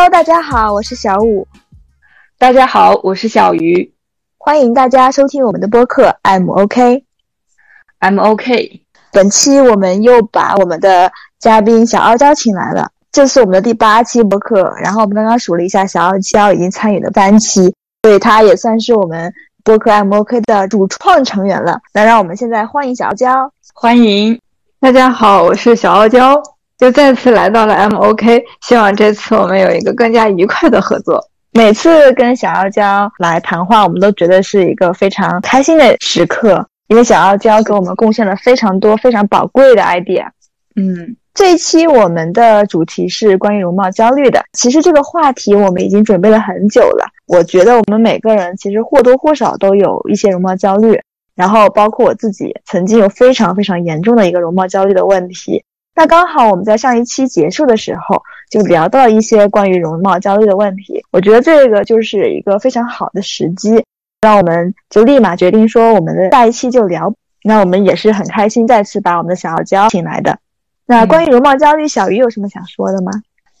Hello，大家好，我是小五。大家好，我是小鱼。欢迎大家收听我们的播客 I'm OK。I'm OK。本期我们又把我们的嘉宾小傲娇请来了，这是我们的第八期播客。然后我们刚刚数了一下，小傲娇已经参与了三期，所以她也算是我们播客 I'm OK 的主创成员了。那让我们现在欢迎小傲娇。欢迎，大家好，我是小傲娇。就再次来到了 M OK，希望这次我们有一个更加愉快的合作。每次跟小傲娇来谈话，我们都觉得是一个非常开心的时刻，因为小傲娇给我们贡献了非常多非常宝贵的 idea。嗯，这一期我们的主题是关于容貌焦虑的。其实这个话题我们已经准备了很久了。我觉得我们每个人其实或多或少都有一些容貌焦虑，然后包括我自己曾经有非常非常严重的一个容貌焦虑的问题。那刚好我们在上一期结束的时候就聊到一些关于容貌焦虑的问题，我觉得这个就是一个非常好的时机，让我们就立马决定说我们的下一期就聊。那我们也是很开心再次把我们的小傲娇请来的。那关于容貌焦虑，小鱼有什么想说的吗？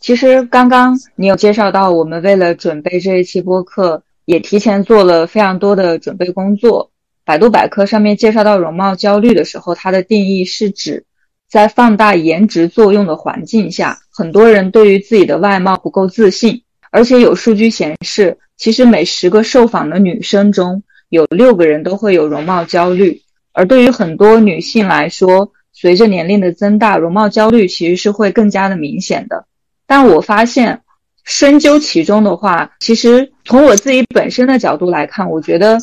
其实刚刚你有介绍到，我们为了准备这一期播客，也提前做了非常多的准备工作。百度百科上面介绍到容貌焦虑的时候，它的定义是指。在放大颜值作用的环境下，很多人对于自己的外貌不够自信，而且有数据显示，其实每十个受访的女生中有六个人都会有容貌焦虑。而对于很多女性来说，随着年龄的增大，容貌焦虑其实是会更加的明显的。但我发现，深究其中的话，其实从我自己本身的角度来看，我觉得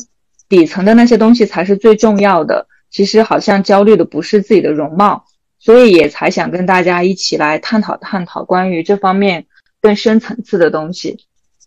底层的那些东西才是最重要的。其实好像焦虑的不是自己的容貌。所以也才想跟大家一起来探讨探讨关于这方面更深层次的东西。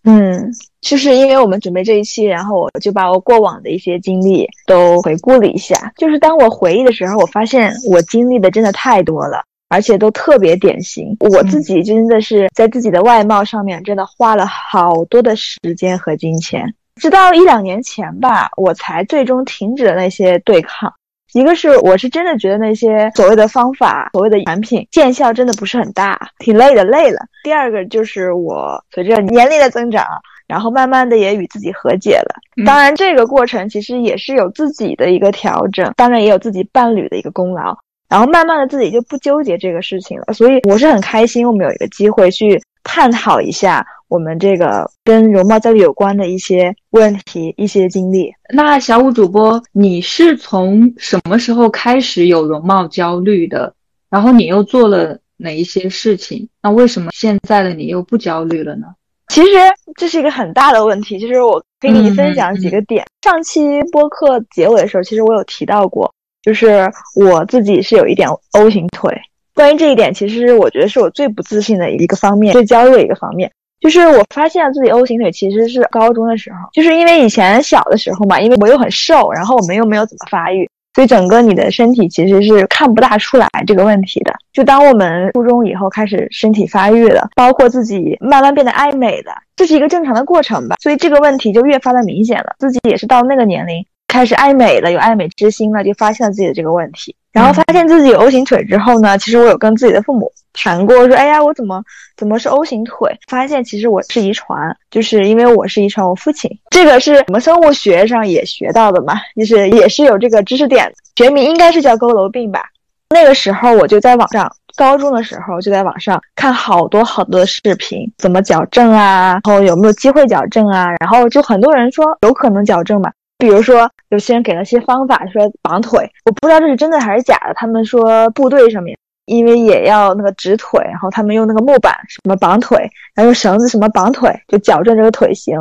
嗯，就是因为我们准备这一期，然后我就把我过往的一些经历都回顾了一下。就是当我回忆的时候，我发现我经历的真的太多了，而且都特别典型。我自己真的是在自己的外貌上面真的花了好多的时间和金钱，直到一两年前吧，我才最终停止了那些对抗。一个是我是真的觉得那些所谓的方法、所谓的产品见效真的不是很大，挺累的，累了。第二个就是我随着年龄的增长，然后慢慢的也与自己和解了。当然，这个过程其实也是有自己的一个调整，当然也有自己伴侣的一个功劳。然后慢慢的自己就不纠结这个事情了，所以我是很开心，我们有一个机会去探讨一下。我们这个跟容貌焦虑有关的一些问题、一些经历。那小五主播，你是从什么时候开始有容貌焦虑的？然后你又做了哪一些事情？那为什么现在的你又不焦虑了呢？其实这是一个很大的问题。就是我可以给你分享几个点。上期播客结尾的时候，其实我有提到过，就是我自己是有一点 O 型腿。关于这一点，其实我觉得是我最不自信的一个方面，最焦虑的一个方面。就是我发现自己 O 型腿其实是高中的时候，就是因为以前小的时候嘛，因为我又很瘦，然后我们又没有怎么发育，所以整个你的身体其实是看不大出来这个问题的。就当我们初中以后开始身体发育了，包括自己慢慢变得爱美的，这是一个正常的过程吧，所以这个问题就越发的明显了。自己也是到那个年龄开始爱美了，有爱美之心了，就发现了自己的这个问题。然后发现自己有 O 型腿之后呢，其实我有跟自己的父母谈过，说，哎呀，我怎么怎么是 O 型腿？发现其实我是遗传，就是因为我是遗传我父亲。这个是我们生物学上也学到的嘛，就是也是有这个知识点，学名应该是叫佝偻病吧。那个时候我就在网上，高中的时候就在网上看好多好多视频，怎么矫正啊，然后有没有机会矫正啊，然后就很多人说有可能矫正嘛。比如说，有些人给了些方法，说绑腿，我不知道这是真的还是假的。他们说部队上面，因为也要那个直腿，然后他们用那个木板什么绑腿，然后用绳子什么绑腿，就矫正这个腿型，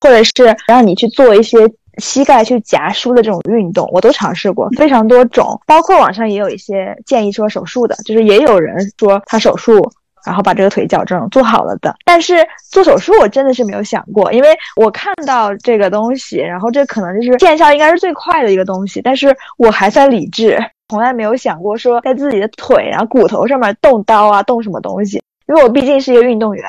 或者是让你去做一些膝盖去夹书的这种运动，我都尝试过，非常多种。包括网上也有一些建议说手术的，就是也有人说他手术。然后把这个腿矫正做好了的，但是做手术我真的是没有想过，因为我看到这个东西，然后这可能就是见效应该是最快的一个东西，但是我还算理智，从来没有想过说在自己的腿然后骨头上面动刀啊，动什么东西，因为我毕竟是一个运动员，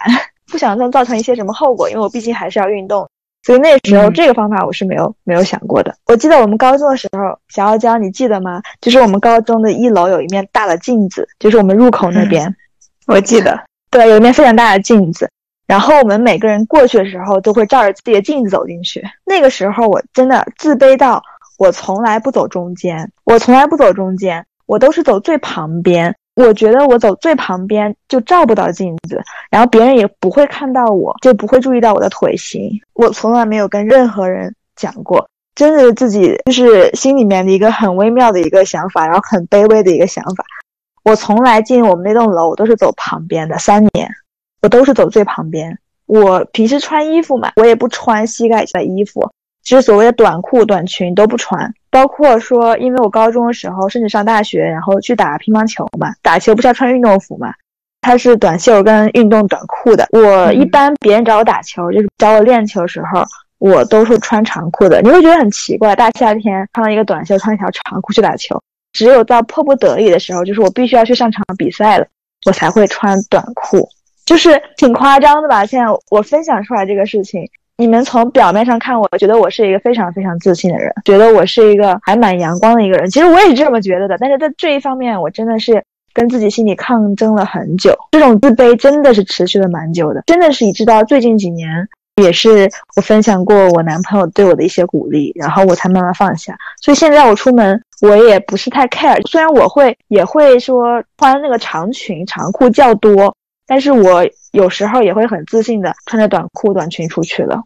不想能造成一些什么后果，因为我毕竟还是要运动，所以那时候这个方法我是没有没有想过的。我记得我们高中的时候，小傲娇你记得吗？就是我们高中的一楼有一面大的镜子，就是我们入口那边。我记得，对，有一面非常大的镜子，然后我们每个人过去的时候，都会照着自己的镜子走进去。那个时候我真的自卑到，我从来不走中间，我从来不走中间，我都是走最旁边。我觉得我走最旁边就照不到镜子，然后别人也不会看到我，就不会注意到我的腿型。我从来没有跟任何人讲过，真的自己就是心里面的一个很微妙的一个想法，然后很卑微的一个想法。我从来进我们那栋楼，我都是走旁边的，三年。我都是走最旁边。我平时穿衣服嘛，我也不穿膝盖的衣服，就是所谓的短裤、短裙都不穿。包括说，因为我高中的时候，甚至上大学，然后去打乒乓球嘛，打球不是要穿运动服嘛，它是短袖跟运动短裤的。我一般别人找我打球，就是找我练球的时候，我都是穿长裤的。你会觉得很奇怪，大夏天穿了一个短袖，穿一条长裤去打球。只有到迫不得已的时候，就是我必须要去上场比赛了，我才会穿短裤。就是挺夸张的吧？现在我分享出来这个事情，你们从表面上看，我觉得我是一个非常非常自信的人，觉得我是一个还蛮阳光的一个人。其实我也是这么觉得的，但是在这一方面，我真的是跟自己心里抗争了很久。这种自卑真的是持续了蛮久的，真的是一直到最近几年，也是我分享过我男朋友对我的一些鼓励，然后我才慢慢放下。所以现在我出门，我也不是太 care。虽然我会也会说穿那个长裙长裤较多。但是我有时候也会很自信的穿着短裤短裙出去了，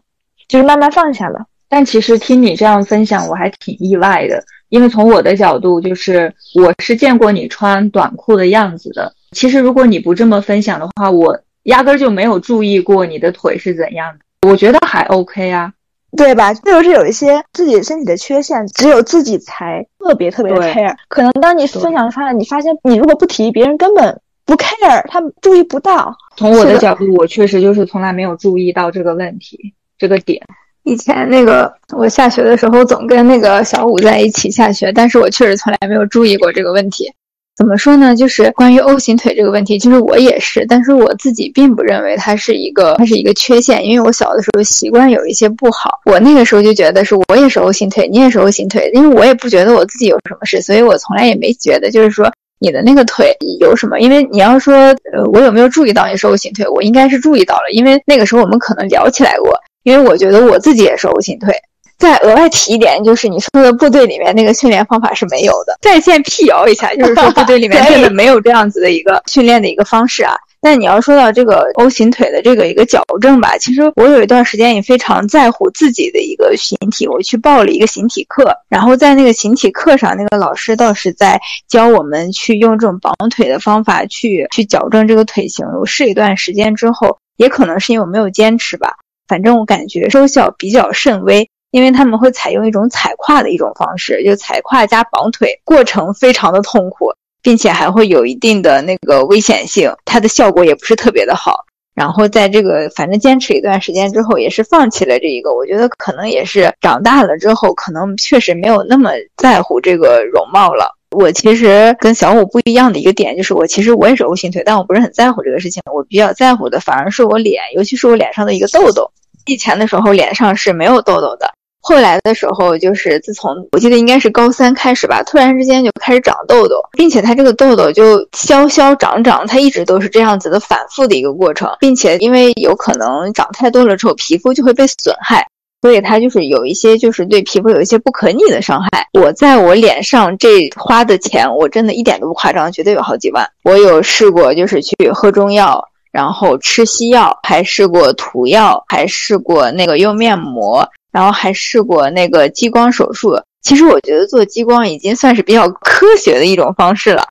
就是慢慢放下了。但其实听你这样分享，我还挺意外的，因为从我的角度，就是我是见过你穿短裤的样子的。其实如果你不这么分享的话，我压根就没有注意过你的腿是怎样的。我觉得还 OK 啊，对吧？就是有一些自己身体的缺陷，只有自己才特别特别的 care。可能当你分享出来，你发现你如果不提，别人根本。不 care，他们注意不到。从我的角度，我确实就是从来没有注意到这个问题，这个点。以前那个我下学的时候，总跟那个小五在一起下学，但是我确实从来没有注意过这个问题。怎么说呢？就是关于 O 型腿这个问题，其实我也是，但是我自己并不认为它是一个，它是一个缺陷，因为我小的时候习惯有一些不好。我那个时候就觉得是我也是 O 型腿，你也是 O 型腿，因为我也不觉得我自己有什么事，所以我从来也没觉得就是说。你的那个腿有什么？因为你要说，呃，我有没有注意到你是 O 型腿？我应该是注意到了，因为那个时候我们可能聊起来过。因为我觉得我自己也是 O 型腿。再额外提一点，就是你说的部队里面那个训练方法是没有的。在线辟谣一下，就是说部队里面 真的没有这样子的一个训练的一个方式啊。但你要说到这个 O 型腿的这个一个矫正吧，其实我有一段时间也非常在乎自己的一个形体，我去报了一个形体课，然后在那个形体课上，那个老师倒是在教我们去用这种绑腿的方法去去矫正这个腿型。我试一段时间之后，也可能是因为我没有坚持吧，反正我感觉收效比较甚微，因为他们会采用一种踩胯的一种方式，就踩胯加绑腿，过程非常的痛苦。并且还会有一定的那个危险性，它的效果也不是特别的好。然后在这个反正坚持一段时间之后，也是放弃了这一个。我觉得可能也是长大了之后，可能确实没有那么在乎这个容貌了。我其实跟小五不一样的一个点就是，我其实我也是 O 型腿，但我不是很在乎这个事情。我比较在乎的反而是我脸，尤其是我脸上的一个痘痘。以前的时候脸上是没有痘痘的。后来的时候，就是自从我记得应该是高三开始吧，突然之间就开始长痘痘，并且它这个痘痘就消消长长，它一直都是这样子的反复的一个过程，并且因为有可能长太多了之后，皮肤就会被损害，所以它就是有一些就是对皮肤有一些不可逆的伤害。我在我脸上这花的钱，我真的一点都不夸张，绝对有好几万。我有试过就是去喝中药，然后吃西药，还试过涂药，还试过那个用面膜。然后还试过那个激光手术，其实我觉得做激光已经算是比较科学的一种方式了。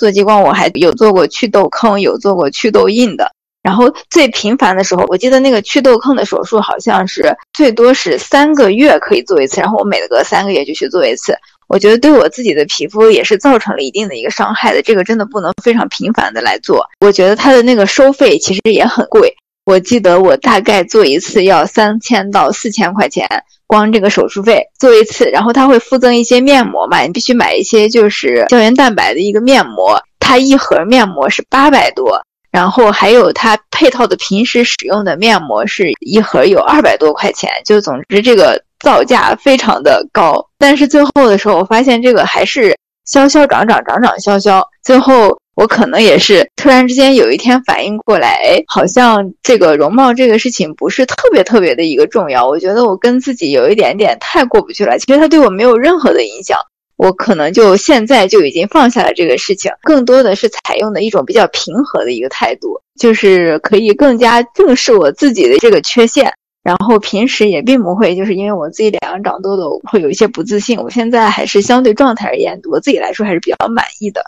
做激光我还有做过祛痘坑，有做过祛痘印的。然后最频繁的时候，我记得那个祛痘坑的手术好像是最多是三个月可以做一次，然后我每隔三个月就去做一次。我觉得对我自己的皮肤也是造成了一定的一个伤害的，这个真的不能非常频繁的来做。我觉得它的那个收费其实也很贵。我记得我大概做一次要三千到四千块钱，光这个手术费做一次，然后他会附赠一些面膜嘛，你必须买一些就是胶原蛋白的一个面膜，它一盒面膜是八百多，然后还有它配套的平时使用的面膜是一盒有二百多块钱，就总之这个造价非常的高，但是最后的时候我发现这个还是消消长长长长消消，最后。我可能也是突然之间有一天反应过来，哎，好像这个容貌这个事情不是特别特别的一个重要。我觉得我跟自己有一点点太过不去了。其实它对我没有任何的影响，我可能就现在就已经放下了这个事情，更多的是采用的一种比较平和的一个态度，就是可以更加正视我自己的这个缺陷。然后平时也并不会，就是因为我自己脸上长痘痘会有一些不自信。我现在还是相对状态而言，我自己来说还是比较满意的。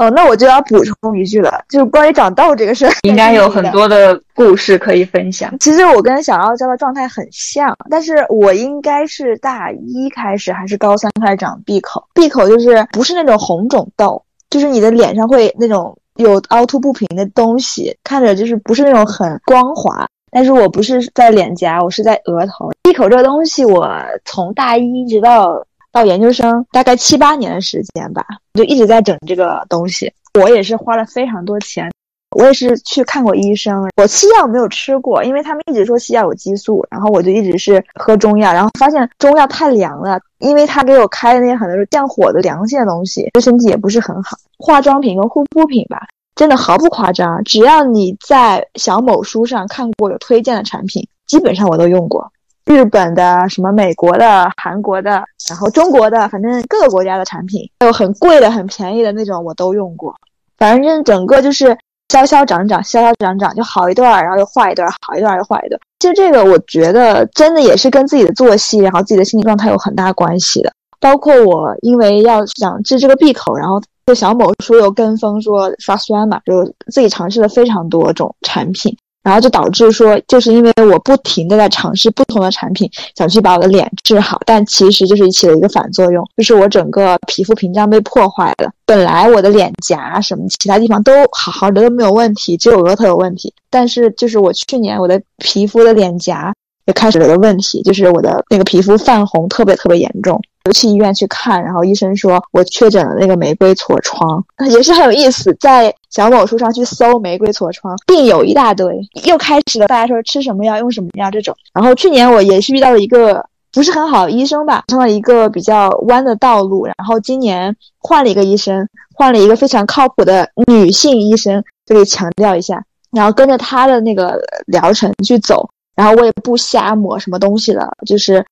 哦，那我就要补充一句了，就是关于长痘这个事儿，应该有很多的故事可以分享。其实我跟小傲娇的状态很像，但是我应该是大一开始还是高三开始长闭口，闭口就是不是那种红肿痘，就是你的脸上会那种有凹凸不平的东西，看着就是不是那种很光滑。但是我不是在脸颊，我是在额头。闭口这个东西，我从大一一直到。到研究生大概七八年的时间吧，就一直在整这个东西。我也是花了非常多钱，我也是去看过医生。我西药没有吃过，因为他们一直说西药有激素，然后我就一直是喝中药，然后发现中药太凉了，因为他给我开的那些很多是降火的凉性的东西，对身体也不是很好。化妆品跟护肤品吧，真的毫不夸张，只要你在小某书上看过有推荐的产品，基本上我都用过。日本的、什么美国的、韩国的，然后中国的，反正各个国家的产品，还有很贵的、很便宜的那种，我都用过。反正整个就是消消长长，消消长长，就好一段，然后又坏一段，好一段又坏一段。其实这个我觉得真的也是跟自己的作息，然后自己的心理状态有很大关系的。包括我因为要想治这个闭口，然后就小某书又跟风说刷酸嘛，就自己尝试了非常多种产品。然后就导致说，就是因为我不停的在尝试不同的产品，想去把我的脸治好，但其实就是起了一个反作用，就是我整个皮肤屏障被破坏了。本来我的脸颊什么其他地方都好好的都没有问题，只有额头有问题。但是就是我去年我的皮肤的脸颊也开始了个问题，就是我的那个皮肤泛红特别特别严重。我去医院去看，然后医生说我确诊了那个玫瑰痤疮，也是很有意思。在小某书上去搜玫瑰痤疮，病友一大堆，又开始了大家说吃什么药用什么药这种。然后去年我也是遇到了一个不是很好的医生吧，上了一个比较弯的道路。然后今年换了一个医生，换了一个非常靠谱的女性医生，这里强调一下，然后跟着他的那个疗程去走，然后我也不瞎抹什么东西了，就是。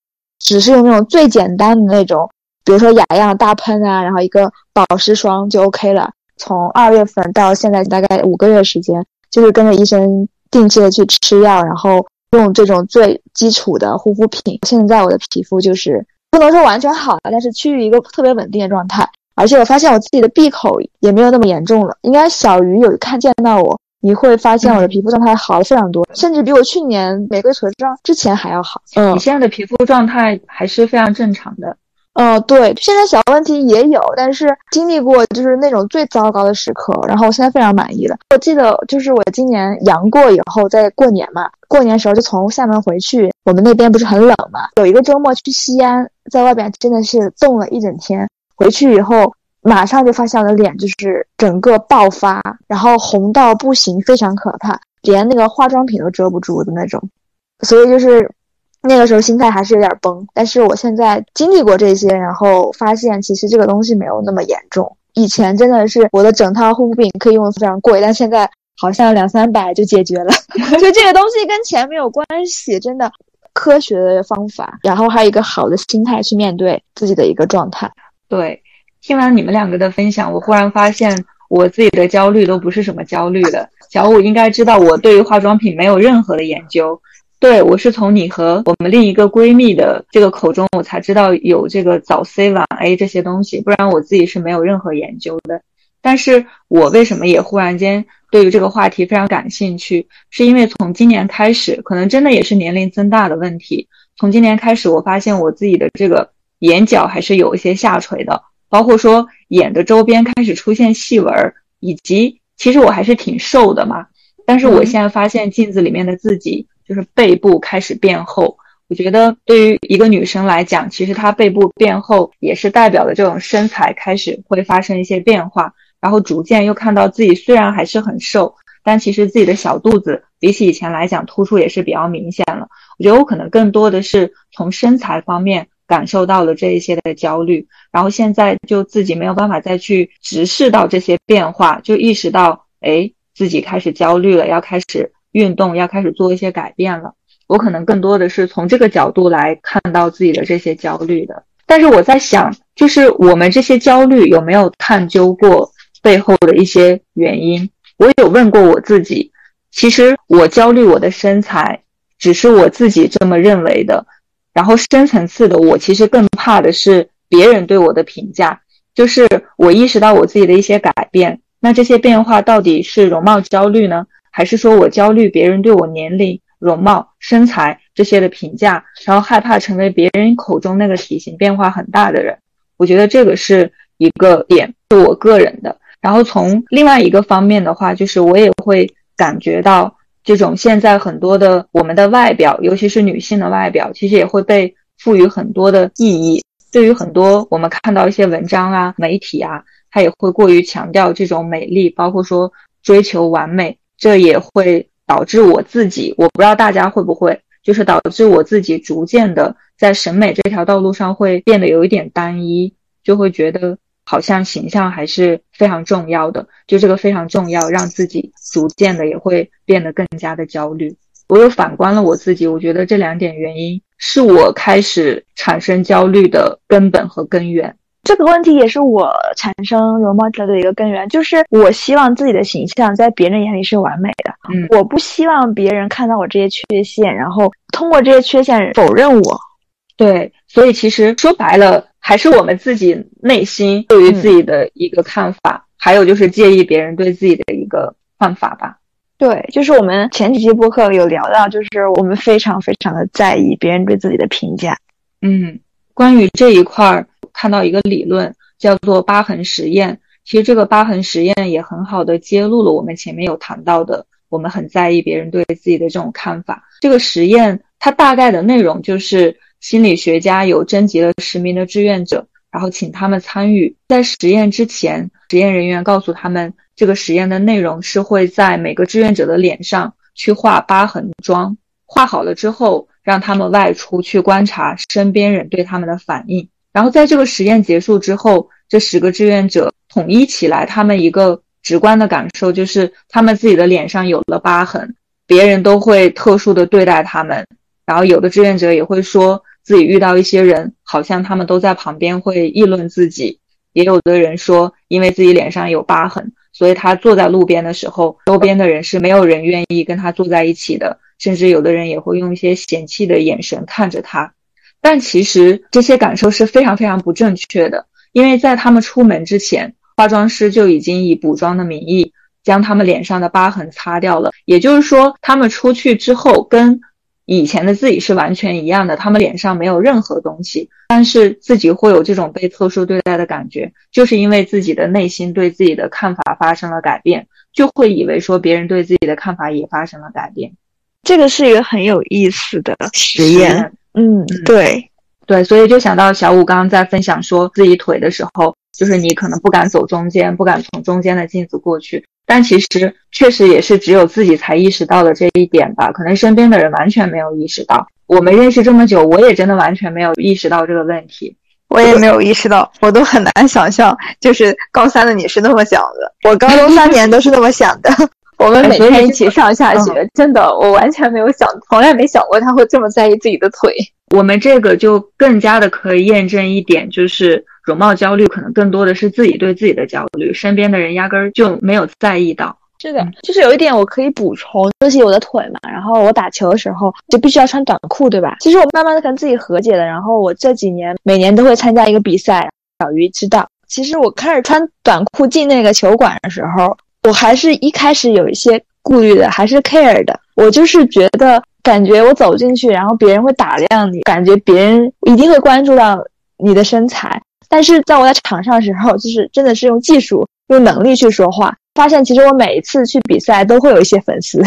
只是用那种最简单的那种，比如说雅漾大喷啊，然后一个保湿霜就 OK 了。从二月份到现在大概五个月时间，就是跟着医生定期的去吃药，然后用这种最基础的护肤品。现在我的皮肤就是不能说完全好了，但是趋于一个特别稳定的状态。而且我发现我自己的闭口也没有那么严重了，应该小鱼有看见到我。你会发现我的皮肤状态好了非常多，甚至比我去年玫瑰痤疮之前还要好。嗯，你现在的皮肤状态还是非常正常的。嗯，对，现在小问题也有，但是经历过就是那种最糟糕的时刻，然后我现在非常满意了。我记得就是我今年阳过以后，在过年嘛，过年时候就从厦门回去，我们那边不是很冷嘛，有一个周末去西安，在外边真的是冻了一整天，回去以后。马上就发现我的脸就是整个爆发，然后红到不行，非常可怕，连那个化妆品都遮不住的那种。所以就是那个时候心态还是有点崩。但是我现在经历过这些，然后发现其实这个东西没有那么严重。以前真的是我的整套护肤品可以用的非常贵，但现在好像两三百就解决了。就这个东西跟钱没有关系，真的科学的方法，然后还有一个好的心态去面对自己的一个状态。对。听完你们两个的分享，我忽然发现我自己的焦虑都不是什么焦虑的。小五应该知道，我对于化妆品没有任何的研究。对我是从你和我们另一个闺蜜的这个口中，我才知道有这个早 C 晚 A 这些东西，不然我自己是没有任何研究的。但是我为什么也忽然间对于这个话题非常感兴趣？是因为从今年开始，可能真的也是年龄增大的问题。从今年开始，我发现我自己的这个眼角还是有一些下垂的。包括说眼的周边开始出现细纹，以及其实我还是挺瘦的嘛，但是我现在发现镜子里面的自己就是背部开始变厚。我觉得对于一个女生来讲，其实她背部变厚也是代表的这种身材开始会发生一些变化，然后逐渐又看到自己虽然还是很瘦，但其实自己的小肚子比起以前来讲突出也是比较明显了。我觉得我可能更多的是从身材方面。感受到了这一些的焦虑，然后现在就自己没有办法再去直视到这些变化，就意识到，哎，自己开始焦虑了，要开始运动，要开始做一些改变了。我可能更多的是从这个角度来看到自己的这些焦虑的。但是我在想，就是我们这些焦虑有没有探究过背后的一些原因？我有问过我自己，其实我焦虑我的身材，只是我自己这么认为的。然后深层次的，我其实更怕的是别人对我的评价。就是我意识到我自己的一些改变，那这些变化到底是容貌焦虑呢，还是说我焦虑别人对我年龄、容貌、身材这些的评价，然后害怕成为别人口中那个体型变化很大的人？我觉得这个是一个点，是我个人的。然后从另外一个方面的话，就是我也会感觉到。这种现在很多的我们的外表，尤其是女性的外表，其实也会被赋予很多的意义。对于很多我们看到一些文章啊、媒体啊，它也会过于强调这种美丽，包括说追求完美，这也会导致我自己，我不知道大家会不会，就是导致我自己逐渐的在审美这条道路上会变得有一点单一，就会觉得。好像形象还是非常重要的，就这个非常重要，让自己逐渐的也会变得更加的焦虑。我又反观了我自己，我觉得这两点原因是我开始产生焦虑的根本和根源。这个问题也是我产生容貌焦虑的一个根源，就是我希望自己的形象在别人眼里是完美的，嗯，我不希望别人看到我这些缺陷，然后通过这些缺陷否认我。对，所以其实说白了。还是我们自己内心对于自己的一个看法，还有就是介意别人对自己的一个看法吧。对，就是我们前几期播客有聊到，就是我们非常非常的在意别人对自己的评价。嗯，关于这一块儿，看到一个理论叫做疤痕实验。其实这个疤痕实验也很好的揭露了我们前面有谈到的，我们很在意别人对自己的这种看法。这个实验它大概的内容就是。心理学家有征集了十名的志愿者，然后请他们参与。在实验之前，实验人员告诉他们，这个实验的内容是会在每个志愿者的脸上去画疤痕妆。画好了之后，让他们外出去观察身边人对他们的反应。然后在这个实验结束之后，这十个志愿者统一起来，他们一个直观的感受就是，他们自己的脸上有了疤痕，别人都会特殊的对待他们。然后有的志愿者也会说。自己遇到一些人，好像他们都在旁边会议论自己。也有的人说，因为自己脸上有疤痕，所以他坐在路边的时候，周边的人是没有人愿意跟他坐在一起的。甚至有的人也会用一些嫌弃的眼神看着他。但其实这些感受是非常非常不正确的，因为在他们出门之前，化妆师就已经以补妆的名义将他们脸上的疤痕擦掉了。也就是说，他们出去之后跟。以前的自己是完全一样的，他们脸上没有任何东西，但是自己会有这种被特殊对待的感觉，就是因为自己的内心对自己的看法发生了改变，就会以为说别人对自己的看法也发生了改变。这个是一个很有意思的实验。嗯，对，对，所以就想到小五刚刚在分享说自己腿的时候，就是你可能不敢走中间，不敢从中间的镜子过去。但其实确实也是只有自己才意识到了这一点吧，可能身边的人完全没有意识到。我们认识这么久，我也真的完全没有意识到这个问题，我也没有意识到，我都很难想象，就是高三的你是那么想的，我高中三年都是那么想的。我们每天一起上下学，真的，我完全没有想，从来没想过他会这么在意自己的腿。我们这个就更加的可以验证一点，就是。容貌焦虑可能更多的是自己对自己的焦虑，身边的人压根儿就没有在意到。是的，就是有一点我可以补充，尤其我的腿嘛，然后我打球的时候就必须要穿短裤，对吧？其实我慢慢的跟自己和解了，然后我这几年每年都会参加一个比赛，小鱼知道。其实我开始穿短裤进那个球馆的时候，我还是一开始有一些顾虑的，还是 care 的。我就是觉得，感觉我走进去，然后别人会打量你，感觉别人一定会关注到你的身材。但是在我在场上的时候，就是真的是用技术、用能力去说话。发现其实我每一次去比赛都会有一些粉丝，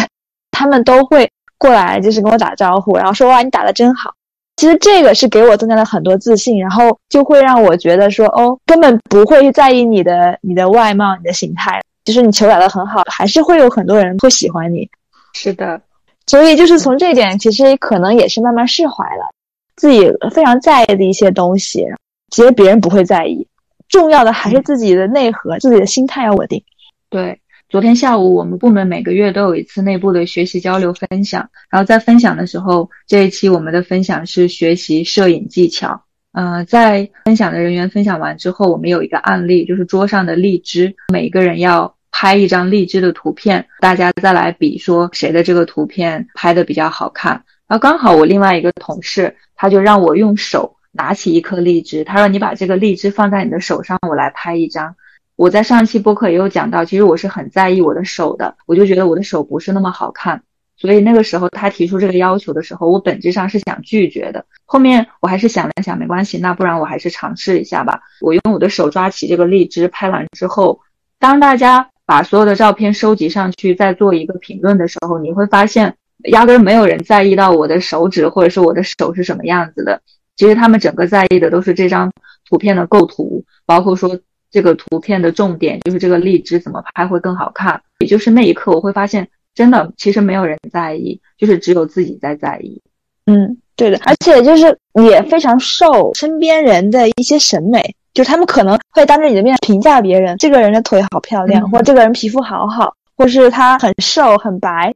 他们都会过来就是跟我打招呼，然后说哇你打的真好。其实这个是给我增加了很多自信，然后就会让我觉得说哦根本不会去在意你的你的外貌、你的形态，就是你球打得很好，还是会有很多人会喜欢你。是的，所以就是从这一点，其实可能也是慢慢释怀了。自己非常在意的一些东西，其实别人不会在意。重要的还是自己的内核，自己的心态要稳定。对，昨天下午我们部门每个月都有一次内部的学习交流分享，然后在分享的时候，这一期我们的分享是学习摄影技巧。嗯，在分享的人员分享完之后，我们有一个案例，就是桌上的荔枝，每个人要拍一张荔枝的图片，大家再来比说谁的这个图片拍的比较好看。然后刚好我另外一个同事，他就让我用手拿起一颗荔枝，他说你把这个荔枝放在你的手上，我来拍一张。我在上一期播客也有讲到，其实我是很在意我的手的，我就觉得我的手不是那么好看。所以那个时候他提出这个要求的时候，我本质上是想拒绝的。后面我还是想了想，没关系，那不然我还是尝试一下吧。我用我的手抓起这个荔枝，拍完之后，当大家把所有的照片收集上去，再做一个评论的时候，你会发现，压根没有人在意到我的手指或者是我的手是什么样子的。其实他们整个在意的都是这张图片的构图，包括说这个图片的重点就是这个荔枝怎么拍会更好看。也就是那一刻，我会发现。真的，其实没有人在意，就是只有自己在在意。嗯，对的，而且就是也非常受身边人的一些审美，就他们可能会当着你的面评价别人，这个人的腿好漂亮，或这个人皮肤好好，或是他很瘦很白，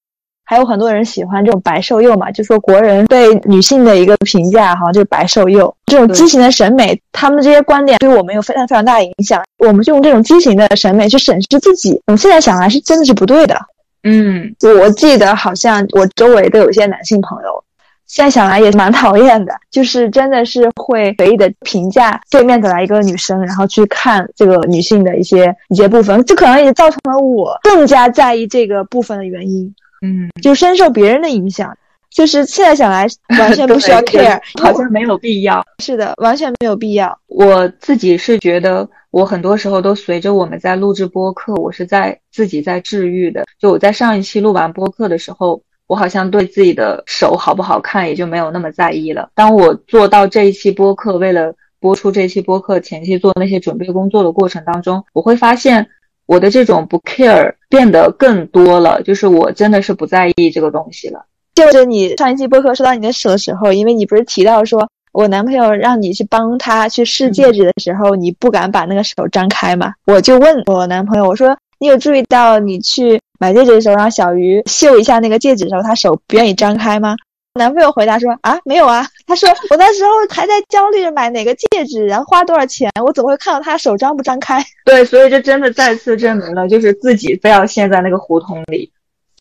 还有很多人喜欢这种白瘦幼嘛，就说国人对女性的一个评价，好像就是白瘦幼这种畸形的审美，他们这些观点对我们有非常非常大的影响，我们就用这种畸形的审美去审视自己，我们现在想来是真的是不对的。嗯，我记得好像我周围都有一些男性朋友，现在想来也蛮讨厌的，就是真的是会随意的评价对面走来一个女生，然后去看这个女性的一些一些部分，这可能也造成了我更加在意这个部分的原因。嗯，就深受别人的影响，就是现在想来 完全不需要 care，好像没有必要。是的，完全没有必要。我自己是觉得。我很多时候都随着我们在录制播客，我是在自己在治愈的。就我在上一期录完播客的时候，我好像对自己的手好不好看也就没有那么在意了。当我做到这一期播客，为了播出这期播客前期做那些准备工作的过程当中，我会发现我的这种不 care 变得更多了，就是我真的是不在意这个东西了。就是你上一期播客说到你的手的时候，因为你不是提到说。我男朋友让你去帮他去试戒指的时候，你不敢把那个手张开嘛？我就问我男朋友，我说你有注意到你去买戒指的时候，让小鱼秀一下那个戒指的时候，他手不愿意张开吗？男朋友回答说啊，没有啊。他说我那时候还在焦虑着买哪个戒指，然后花多少钱，我怎么会看到他手张不张开？对，所以这真的再次证明了，就是自己非要陷在那个胡同里，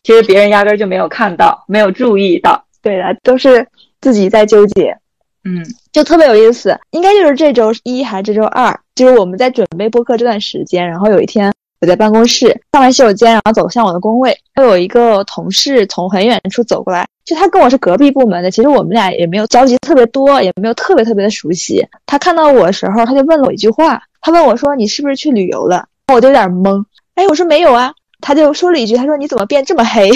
其实别人压根就没有看到，没有注意到。对的，都是自己在纠结。嗯，就特别有意思，应该就是这周一还是这周二，就是我们在准备播客这段时间。然后有一天我在办公室上完洗手间，然后走向我的工位，会有一个同事从很远处走过来，就他跟我是隔壁部门的，其实我们俩也没有交集特别多，也没有特别特别的熟悉。他看到我的时候，他就问了我一句话，他问我说：“你是不是去旅游了？”我就有点懵，哎，我说没有啊。他就说了一句，他说：“你怎么变这么黑？”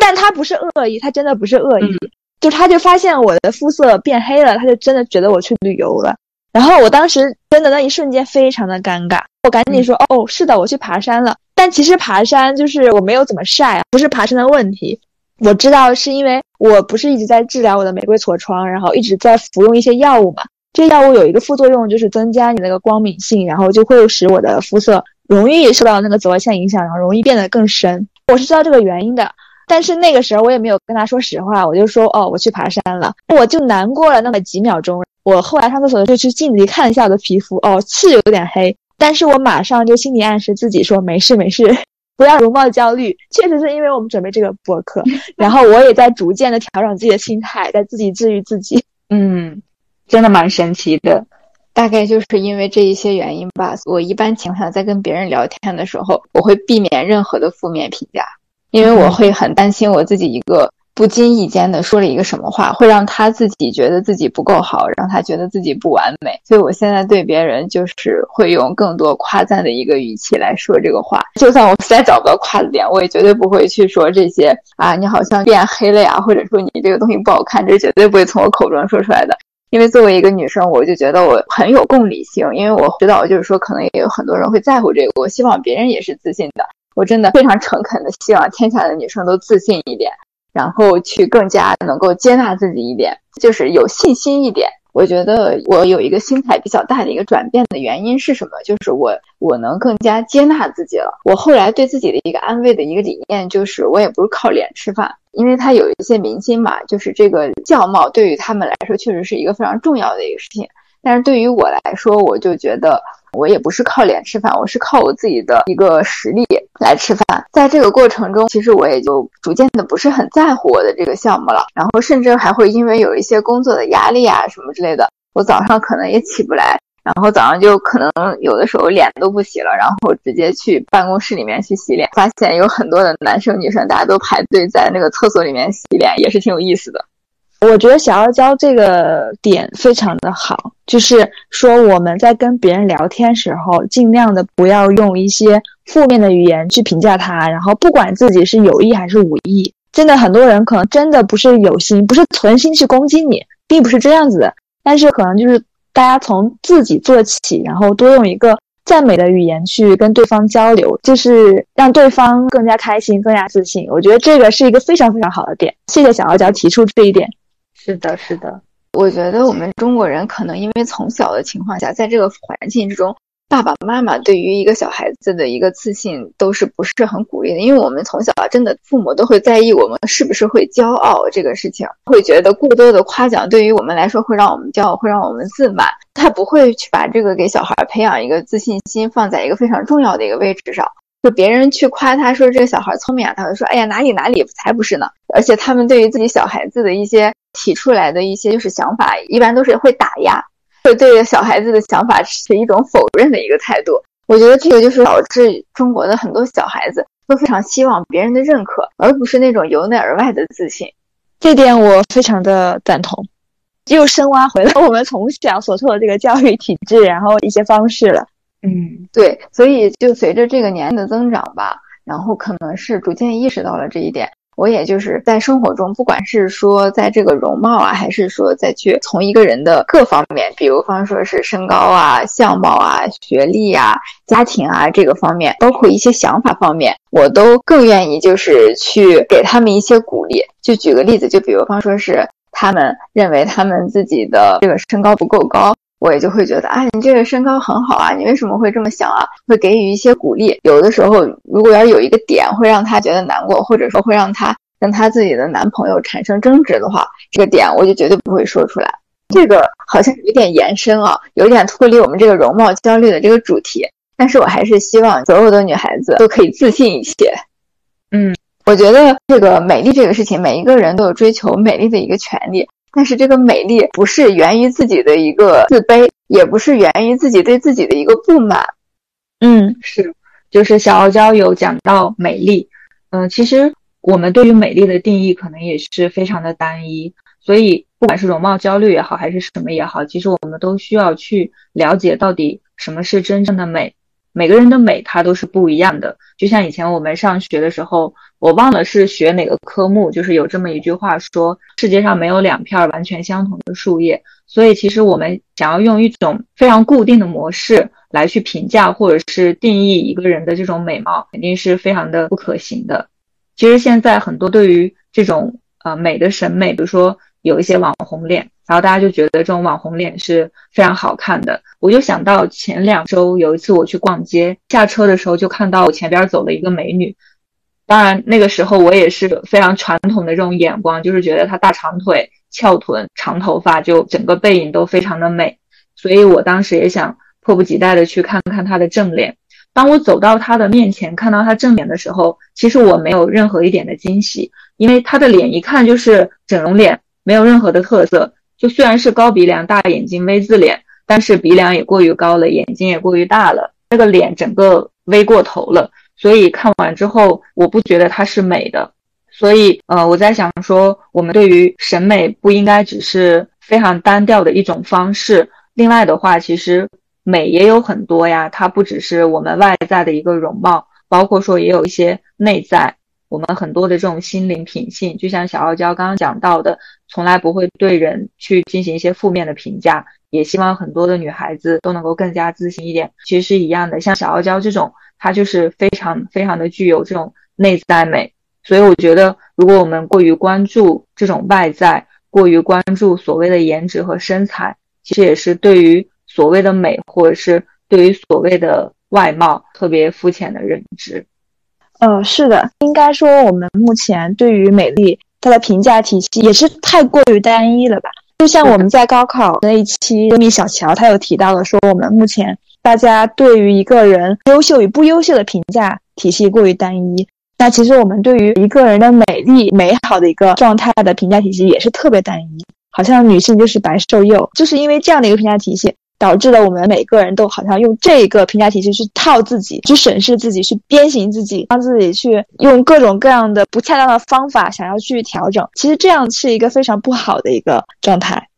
但他不是恶意，他真的不是恶意。就他就发现我的肤色变黑了，他就真的觉得我去旅游了。然后我当时真的那一瞬间非常的尴尬，我赶紧说：“哦，是的，我去爬山了。”但其实爬山就是我没有怎么晒啊，不是爬山的问题。我知道是因为我不是一直在治疗我的玫瑰痤疮，然后一直在服用一些药物嘛。这药物有一个副作用就是增加你那个光敏性，然后就会使我的肤色容易受到那个紫外线影响，然后容易变得更深。我是知道这个原因的。但是那个时候我也没有跟他说实话，我就说哦，我去爬山了，我就难过了那么几秒钟。我后来上厕所就去镜子里看了一下我的皮肤，哦，是有点黑，但是我马上就心理暗示自己说没事没事，不要容貌焦虑。确实是因为我们准备这个播客，然后我也在逐渐的调整自己的心态，在自己治愈自己。嗯，真的蛮神奇的，大概就是因为这一些原因吧。我一般情况下在跟别人聊天的时候，我会避免任何的负面评价。因为我会很担心我自己一个不经意间的说了一个什么话，会让他自己觉得自己不够好，让他觉得自己不完美。所以我现在对别人就是会用更多夸赞的一个语气来说这个话。就算我实在找不到夸的点，我也绝对不会去说这些啊，你好像变黑了呀，或者说你这个东西不好看，这绝对不会从我口中说出来的。因为作为一个女生，我就觉得我很有共理性，因为我知道就是说可能也有很多人会在乎这个，我希望别人也是自信的。我真的非常诚恳的希望天下的女生都自信一点。然后去更加能够接纳自己一点，就是有信心一点。我觉得我有一个心态比较大的一个转变的原因是什么？就是我我能更加接纳自己了。我后来对自己的一个安慰的一个理念就是，我也不是靠脸吃饭，因为他有一些明星嘛，就是这个相貌对于他们来说确实是一个非常重要的一个事情。但是对于我来说，我就觉得我也不是靠脸吃饭，我是靠我自己的一个实力来吃饭。在这个过程中，其实我也就逐渐的不是很在乎我的这个项目了，然后甚至还会因为有一些工作的压力啊什么之类的，我早上可能也起不来，然后早上就可能有的时候脸都不洗了，然后直接去办公室里面去洗脸，发现有很多的男生女生大家都排队在那个厕所里面洗脸，也是挺有意思的。我觉得小傲娇这个点非常的好，就是说我们在跟别人聊天时候，尽量的不要用一些负面的语言去评价他，然后不管自己是有意还是无意，真的很多人可能真的不是有心，不是存心去攻击你，并不是这样子的，但是可能就是大家从自己做起，然后多用一个赞美的语言去跟对方交流，就是让对方更加开心、更加自信。我觉得这个是一个非常非常好的点。谢谢小傲娇提出这一点。是的，是的，我觉得我们中国人可能因为从小的情况下，在这个环境之中，爸爸妈妈对于一个小孩子的一个自信都是不是很鼓励的，因为我们从小真的父母都会在意我们是不是会骄傲这个事情，会觉得过多的夸奖对于我们来说会让我们骄傲，会让我们自满，他不会去把这个给小孩培养一个自信心放在一个非常重要的一个位置上。就别人去夸他说这个小孩聪明啊，他会说哎呀哪里哪里才不是呢，而且他们对于自己小孩子的一些。提出来的一些就是想法，一般都是会打压，会对小孩子的想法持一种否认的一个态度。我觉得这个就是导致中国的很多小孩子都非常希望别人的认可，而不是那种由内而外的自信。这点我非常的赞同，又深挖回了我们从小所受的这个教育体制，然后一些方式了。嗯，对，所以就随着这个年龄的增长吧，然后可能是逐渐意识到了这一点。我也就是在生活中，不管是说在这个容貌啊，还是说再去从一个人的各方面，比如方说是身高啊、相貌啊、学历啊、家庭啊这个方面，包括一些想法方面，我都更愿意就是去给他们一些鼓励。就举个例子，就比如方说是他们认为他们自己的这个身高不够高。我也就会觉得，啊，你这个身高很好啊，你为什么会这么想啊？会给予一些鼓励。有的时候，如果要有一个点会让他觉得难过，或者说会让他跟他自己的男朋友产生争执的话，这个点我就绝对不会说出来。这个好像有点延伸啊，有点脱离我们这个容貌焦虑的这个主题。但是我还是希望所有的女孩子都可以自信一些。嗯，我觉得这个美丽这个事情，每一个人都有追求美丽的一个权利。但是这个美丽不是源于自己的一个自卑，也不是源于自己对自己的一个不满。嗯，是，就是小傲娇有讲到美丽。嗯，其实我们对于美丽的定义可能也是非常的单一，所以不管是容貌焦虑也好，还是什么也好，其实我们都需要去了解到底什么是真正的美。每个人的美它都是不一样的，就像以前我们上学的时候，我忘了是学哪个科目，就是有这么一句话说，世界上没有两片完全相同的树叶。所以其实我们想要用一种非常固定的模式来去评价或者是定义一个人的这种美貌，肯定是非常的不可行的。其实现在很多对于这种呃美的审美，比如说有一些网红脸。然后大家就觉得这种网红脸是非常好看的，我就想到前两周有一次我去逛街，下车的时候就看到我前边走了一个美女，当然那个时候我也是非常传统的这种眼光，就是觉得她大长腿、翘臀、长头发，就整个背影都非常的美，所以我当时也想迫不及待的去看看她的正脸。当我走到她的面前，看到她正脸的时候，其实我没有任何一点的惊喜，因为她的脸一看就是整容脸，没有任何的特色。就虽然是高鼻梁、大眼睛 V 字脸，但是鼻梁也过于高了，眼睛也过于大了，那个脸整个 V 过头了。所以看完之后，我不觉得它是美的。所以，呃，我在想说，我们对于审美不应该只是非常单调的一种方式。另外的话，其实美也有很多呀，它不只是我们外在的一个容貌，包括说也有一些内在。我们很多的这种心灵品性，就像小傲娇刚刚讲到的，从来不会对人去进行一些负面的评价，也希望很多的女孩子都能够更加自信一点。其实是一样的，像小傲娇这种，她就是非常非常的具有这种内在美。所以我觉得如果我们过于关注这种外在，过于关注所谓的颜值和身材，其实也是对于所谓的美，或者是对于所谓的外貌特别肤浅的认知。呃，是的，应该说我们目前对于美丽它的评价体系也是太过于单一了吧？就像我们在高考那一期《蜜小乔》，她有提到了说，我们目前大家对于一个人优秀与不优秀的评价体系过于单一。那其实我们对于一个人的美丽、美好的一个状态的评价体系也是特别单一，好像女性就是白瘦幼，就是因为这样的一个评价体系。导致了我们每个人都好像用这个评价体系去套自己，去审视自己，去鞭刑自己，让自己去用各种各样的不恰当的方法想要去调整。其实这样是一个非常不好的一个状态。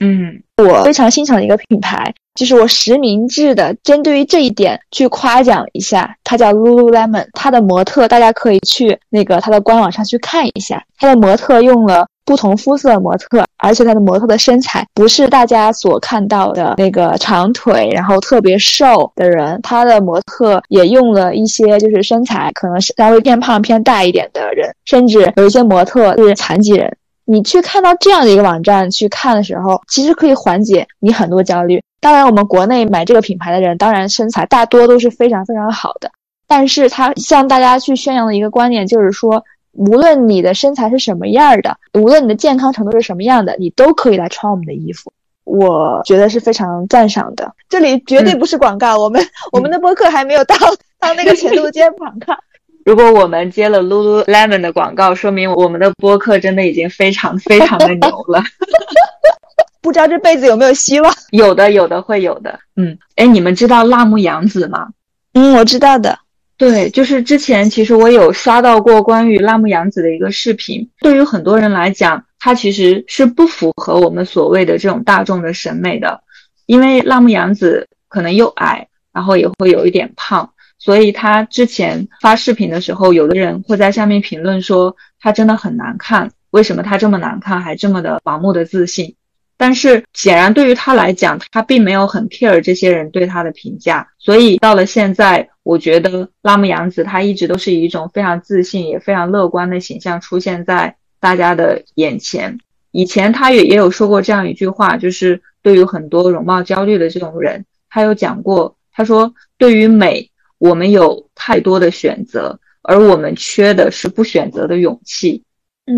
嗯，我非常欣赏的一个品牌，就是我实名制的针对于这一点去夸奖一下，它叫 Lululemon，它的模特大家可以去那个它的官网上去看一下，它的模特用了。不同肤色的模特，而且他的模特的身材不是大家所看到的那个长腿，然后特别瘦的人。他的模特也用了一些就是身材可能稍微偏胖偏大一点的人，甚至有一些模特是残疾人。你去看到这样的一个网站去看的时候，其实可以缓解你很多焦虑。当然，我们国内买这个品牌的人，当然身材大多都是非常非常好的，但是他向大家去宣扬的一个观念就是说。无论你的身材是什么样的，无论你的健康程度是什么样的，你都可以来穿我们的衣服。我觉得是非常赞赏的。这里绝对不是广告，我们我们的播客还没有到 到那个程度接广告。如果我们接了 Lululemon 的广告，说明我们的播客真的已经非常非常的牛了。不知道这辈子有没有希望？有的，有的会有的。嗯，哎，你们知道辣目洋子吗？嗯，我知道的。对，就是之前其实我有刷到过关于辣目洋子的一个视频。对于很多人来讲，它其实是不符合我们所谓的这种大众的审美的，因为辣目洋子可能又矮，然后也会有一点胖，所以他之前发视频的时候，有的人会在下面评论说他真的很难看，为什么他这么难看还这么的盲目的自信？但是显然对于他来讲，他并没有很 care 这些人对他的评价，所以到了现在，我觉得拉木洋子他一直都是以一种非常自信也非常乐观的形象出现在大家的眼前。以前他也也有说过这样一句话，就是对于很多容貌焦虑的这种人，他有讲过，他说对于美，我们有太多的选择，而我们缺的是不选择的勇气。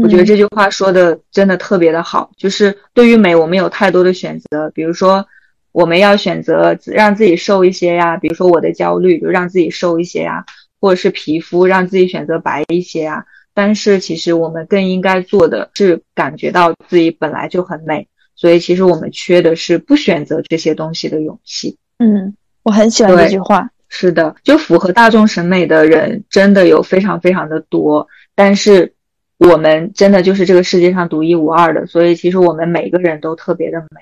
我觉得这句话说的真的特别的好，就是对于美，我们有太多的选择，比如说我们要选择让自己瘦一些呀，比如说我的焦虑就让自己瘦一些呀，或者是皮肤让自己选择白一些呀。但是其实我们更应该做的是感觉到自己本来就很美，所以其实我们缺的是不选择这些东西的勇气。嗯，我很喜欢这句话。是的，就符合大众审美的人真的有非常非常的多，但是。我们真的就是这个世界上独一无二的，所以其实我们每个人都特别的美。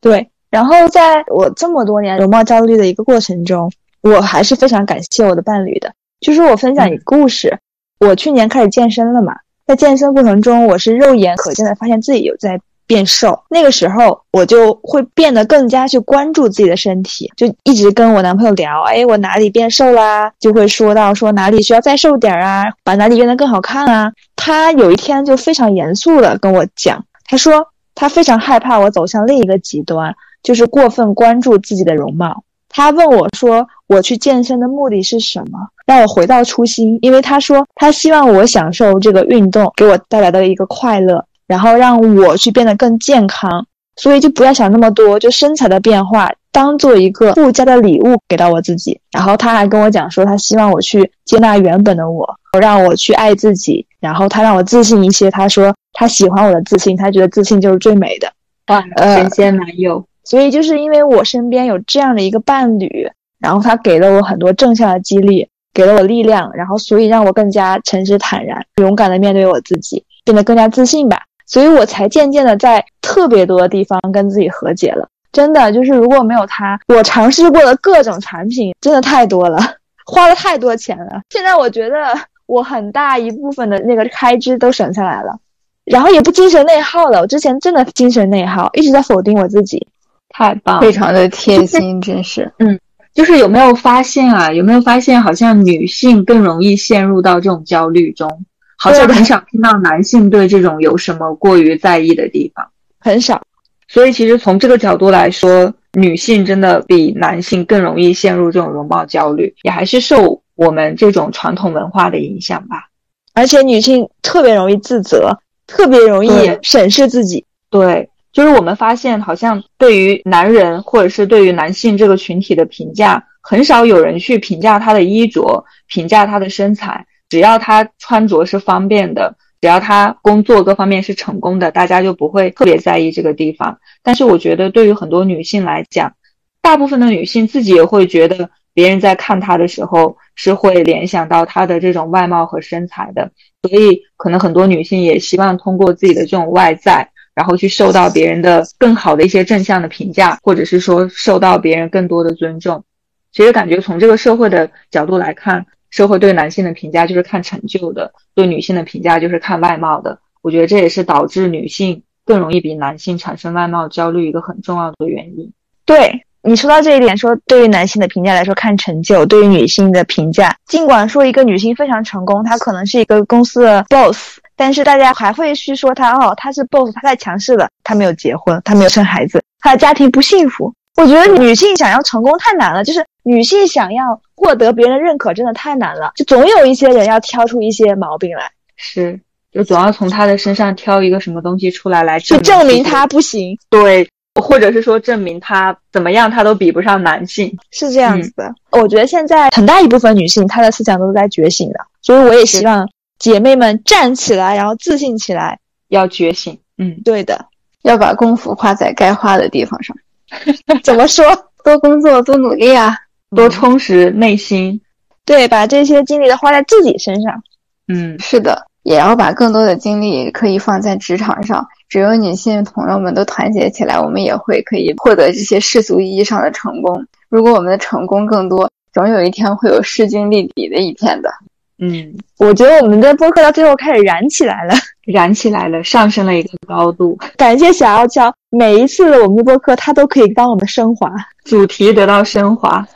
对，然后在我这么多年容貌焦虑的一个过程中，我还是非常感谢我的伴侣的。就是我分享一个故事，我去年开始健身了嘛，在健身过程中，我是肉眼可见的发现自己有在。变瘦，那个时候我就会变得更加去关注自己的身体，就一直跟我男朋友聊，哎，我哪里变瘦啦？就会说到说哪里需要再瘦点啊，把哪里变得更好看啊。他有一天就非常严肃的跟我讲，他说他非常害怕我走向另一个极端，就是过分关注自己的容貌。他问我说，我去健身的目的是什么？让我回到初心，因为他说他希望我享受这个运动给我带来的一个快乐。然后让我去变得更健康，所以就不要想那么多，就身材的变化当做一个附加的礼物给到我自己。然后他还跟我讲说，他希望我去接纳原本的我，让我去爱自己。然后他让我自信一些，他说他喜欢我的自信，他觉得自信就是最美的。哇，神仙男友！所以就是因为我身边有这样的一个伴侣，然后他给了我很多正向的激励，给了我力量，然后所以让我更加诚实坦然、勇敢的面对我自己，变得更加自信吧。所以我才渐渐的在特别多的地方跟自己和解了。真的，就是如果没有它，我尝试过的各种产品真的太多了，花了太多钱了。现在我觉得我很大一部分的那个开支都省下来了，然后也不精神内耗了。我之前真的精神内耗，一直在否定我自己。太棒，非常的贴心，真是。嗯，就是有没有发现啊？有没有发现好像女性更容易陷入到这种焦虑中？好像很少听到男性对这种有什么过于在意的地方，很少。所以其实从这个角度来说，女性真的比男性更容易陷入这种容貌焦虑，也还是受我们这种传统文化的影响吧。而且女性特别容易自责，特别容易审视自己。对，就是我们发现，好像对于男人或者是对于男性这个群体的评价，很少有人去评价他的衣着，评价他的身材。只要他穿着是方便的，只要他工作各方面是成功的，大家就不会特别在意这个地方。但是我觉得，对于很多女性来讲，大部分的女性自己也会觉得，别人在看她的时候是会联想到她的这种外貌和身材的。所以，可能很多女性也希望通过自己的这种外在，然后去受到别人的更好的一些正向的评价，或者是说受到别人更多的尊重。其实，感觉从这个社会的角度来看。社会对男性的评价就是看成就的，对女性的评价就是看外貌的。我觉得这也是导致女性更容易比男性产生外貌焦虑一个很重要的原因。对你说到这一点，说对于男性的评价来说看成就，对于女性的评价，尽管说一个女性非常成功，她可能是一个公司的 boss，但是大家还会去说她哦，她是 boss，她太强势了，她没有结婚，她没有生孩子，她的家庭不幸福。我觉得女性想要成功太难了，就是女性想要获得别人的认可真的太难了，就总有一些人要挑出一些毛病来，是，就总要从他的身上挑一个什么东西出来来去证明他不行，对，或者是说证明他怎么样他都比不上男性，是这样子的。我觉得现在很大一部分女性她的思想都是在觉醒的，所以我也希望姐妹们站起来，然后自信起来，要觉醒。嗯，对的，要把功夫花在该花的地方上。怎么说？多工作，多努力啊，多充实内心。对，把这些精力都花在自己身上。嗯，是的，也要把更多的精力可以放在职场上。只有女性朋友们都团结起来，我们也会可以获得这些世俗意义上的成功。如果我们的成功更多，总有一天会有势均力敌的一天的。嗯，我觉得我们的播客到最后开始燃起来了，燃起来了，上升了一个高度。感谢小傲娇，每一次我们的播客它都可以帮我们升华，主题得到升华。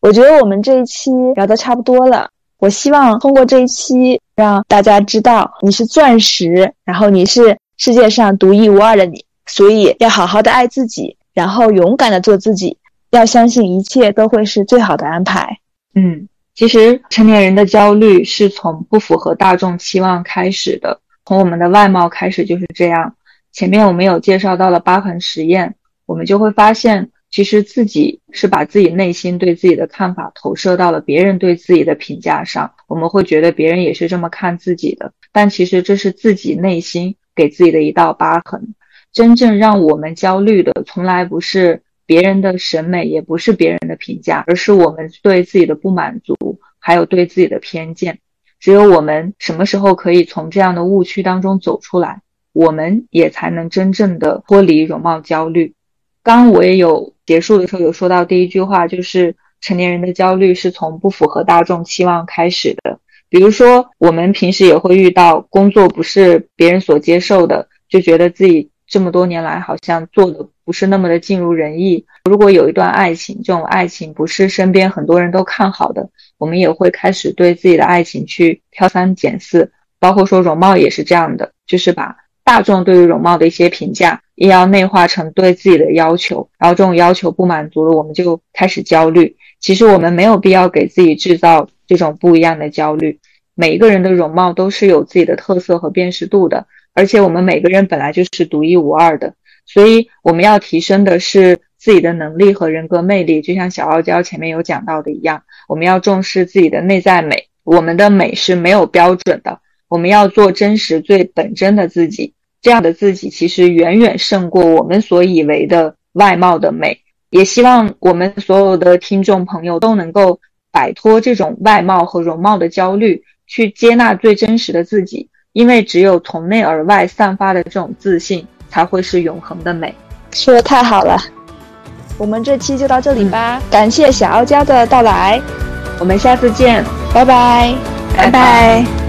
我觉得我们这一期聊的差不多了，我希望通过这一期让大家知道你是钻石，然后你是世界上独一无二的你，所以要好好的爱自己，然后勇敢的做自己，要相信一切都会是最好的安排。嗯。其实成年人的焦虑是从不符合大众期望开始的，从我们的外貌开始就是这样。前面我们有介绍到了疤痕实验，我们就会发现，其实自己是把自己内心对自己的看法投射到了别人对自己的评价上，我们会觉得别人也是这么看自己的，但其实这是自己内心给自己的一道疤痕。真正让我们焦虑的，从来不是。别人的审美也不是别人的评价，而是我们对自己的不满足，还有对自己的偏见。只有我们什么时候可以从这样的误区当中走出来，我们也才能真正的脱离容貌焦虑。刚我也有结束的时候有说到第一句话，就是成年人的焦虑是从不符合大众期望开始的。比如说，我们平时也会遇到工作不是别人所接受的，就觉得自己。这么多年来，好像做的不是那么的尽如人意。如果有一段爱情，这种爱情不是身边很多人都看好的，我们也会开始对自己的爱情去挑三拣四。包括说容貌也是这样的，就是把大众对于容貌的一些评价，也要内化成对自己的要求。然后这种要求不满足了，我们就开始焦虑。其实我们没有必要给自己制造这种不一样的焦虑。每一个人的容貌都是有自己的特色和辨识度的。而且我们每个人本来就是独一无二的，所以我们要提升的是自己的能力和人格魅力。就像小傲娇前面有讲到的一样，我们要重视自己的内在美。我们的美是没有标准的，我们要做真实、最本真的自己。这样的自己其实远远胜过我们所以为的外貌的美。也希望我们所有的听众朋友都能够摆脱这种外貌和容貌的焦虑，去接纳最真实的自己。因为只有从内而外散发的这种自信，才会是永恒的美。说的太好了，我们这期就到这里吧。感谢小傲娇的到来，我们下次见，拜拜，拜拜。